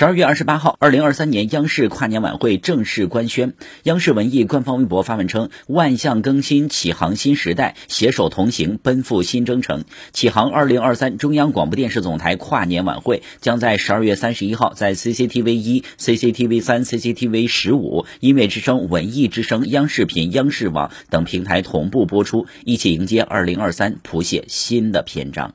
十二月二十八号二零二三年央视跨年晚会正式官宣。央视文艺官方微博发文称万象更新启航新时代携手同行奔赴新征程。启航二零二三中央广播电视总台跨年晚会将在十二月三十一号在 cctv 一 cctv 三 cctv 十五音乐之声文艺之声央视频央视网等平台同步播出一起迎接二零二三谱写新的篇章。